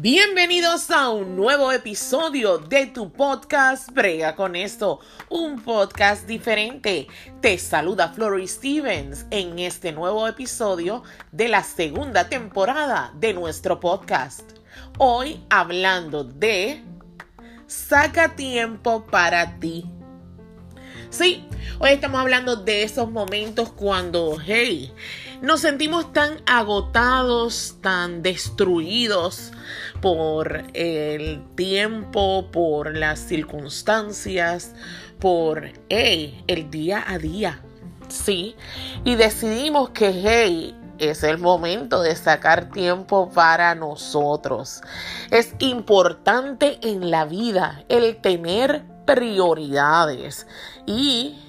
Bienvenidos a un nuevo episodio de tu podcast Brega con esto, un podcast diferente. Te saluda Flory Stevens en este nuevo episodio de la segunda temporada de nuestro podcast. Hoy hablando de Saca tiempo para ti. Sí, hoy estamos hablando de esos momentos cuando, hey, nos sentimos tan agotados, tan destruidos por el tiempo, por las circunstancias, por el día a día. Sí, y decidimos que hey, es el momento de sacar tiempo para nosotros. Es importante en la vida el tener prioridades y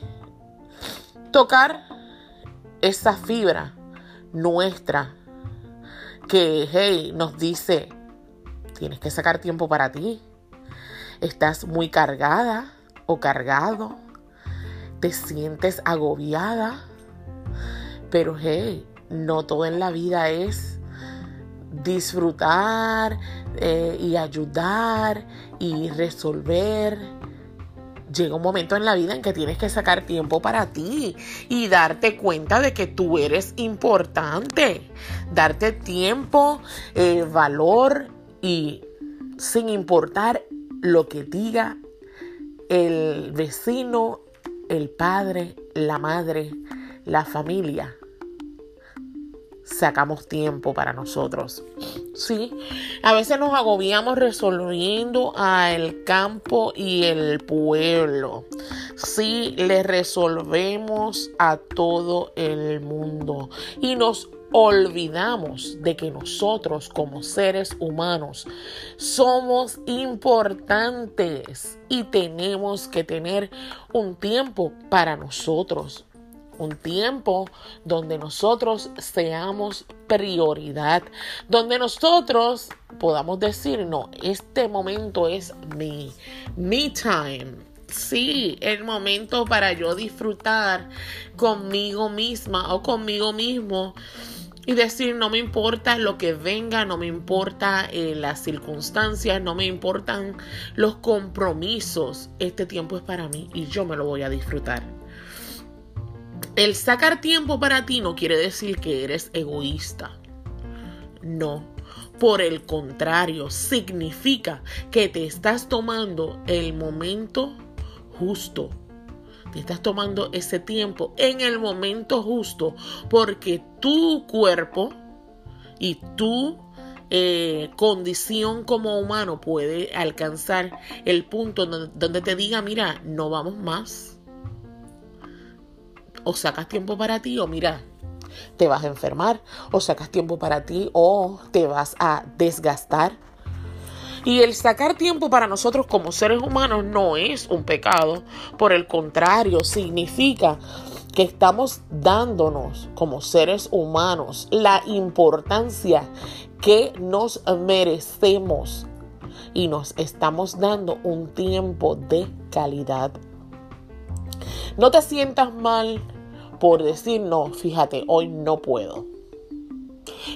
tocar esa fibra nuestra que, hey, nos dice, tienes que sacar tiempo para ti. Estás muy cargada o cargado. Te sientes agobiada. Pero, hey, no todo en la vida es disfrutar eh, y ayudar y resolver llega un momento en la vida en que tienes que sacar tiempo para ti y darte cuenta de que tú eres importante. Darte tiempo, eh, valor y sin importar lo que diga el vecino, el padre, la madre, la familia sacamos tiempo para nosotros. Sí, a veces nos agobiamos resolviendo al campo y el pueblo. Sí, le resolvemos a todo el mundo. Y nos olvidamos de que nosotros como seres humanos somos importantes y tenemos que tener un tiempo para nosotros un tiempo donde nosotros seamos prioridad, donde nosotros podamos decir, no, este momento es mi, me time. Sí, el momento para yo disfrutar conmigo misma o conmigo mismo y decir no me importa lo que venga, no me importa eh, las circunstancias, no me importan los compromisos. Este tiempo es para mí y yo me lo voy a disfrutar. El sacar tiempo para ti no quiere decir que eres egoísta. No. Por el contrario, significa que te estás tomando el momento justo. Te estás tomando ese tiempo en el momento justo porque tu cuerpo y tu eh, condición como humano puede alcanzar el punto donde te diga, mira, no vamos más o sacas tiempo para ti o mira, te vas a enfermar o sacas tiempo para ti o te vas a desgastar. Y el sacar tiempo para nosotros como seres humanos no es un pecado, por el contrario, significa que estamos dándonos como seres humanos la importancia que nos merecemos y nos estamos dando un tiempo de calidad. No te sientas mal por decir, no, fíjate, hoy no puedo.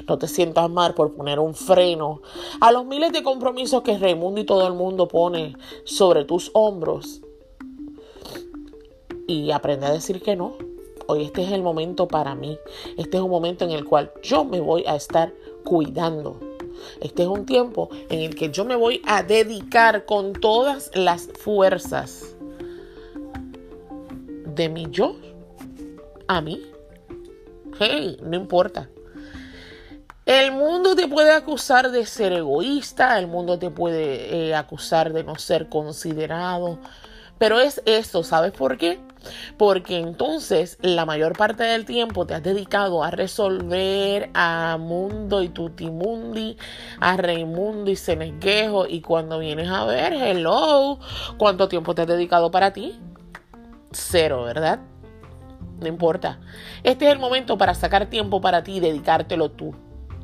No te sientas mal por poner un freno a los miles de compromisos que Raimundo y todo el mundo pone sobre tus hombros. Y aprende a decir que no. Hoy este es el momento para mí. Este es un momento en el cual yo me voy a estar cuidando. Este es un tiempo en el que yo me voy a dedicar con todas las fuerzas de mi yo a mí. Hey, no importa. El mundo te puede acusar de ser egoísta, el mundo te puede eh, acusar de no ser considerado, pero es esto, ¿sabes por qué? Porque entonces la mayor parte del tiempo te has dedicado a resolver a Mundo y Tutimundi, a Raimundo y Ceneguejo, y cuando vienes a ver, hello, ¿cuánto tiempo te has dedicado para ti? Cero, ¿verdad? No importa. Este es el momento para sacar tiempo para ti y dedicártelo tú.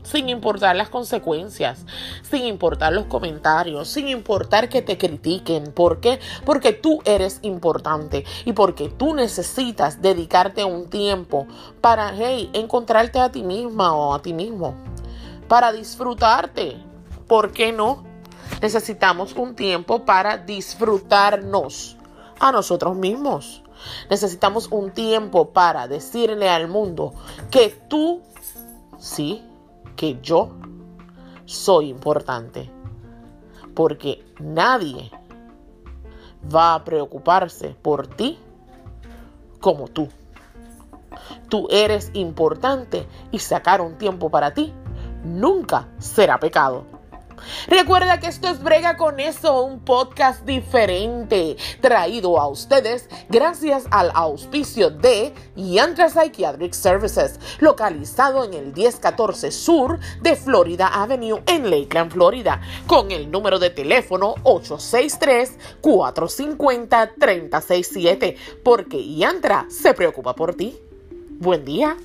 Sin importar las consecuencias, sin importar los comentarios, sin importar que te critiquen. ¿Por qué? Porque tú eres importante y porque tú necesitas dedicarte un tiempo para, hey, encontrarte a ti misma o a ti mismo. Para disfrutarte. ¿por qué no? Necesitamos un tiempo para disfrutarnos a nosotros mismos. Necesitamos un tiempo para decirle al mundo que tú, sí, que yo soy importante. Porque nadie va a preocuparse por ti como tú. Tú eres importante y sacar un tiempo para ti nunca será pecado. Recuerda que esto es Brega con eso, un podcast diferente, traído a ustedes gracias al auspicio de Yantra Psychiatric Services, localizado en el 1014 Sur de Florida Avenue en Lakeland, Florida, con el número de teléfono 863-450-367, porque Yantra se preocupa por ti. Buen día.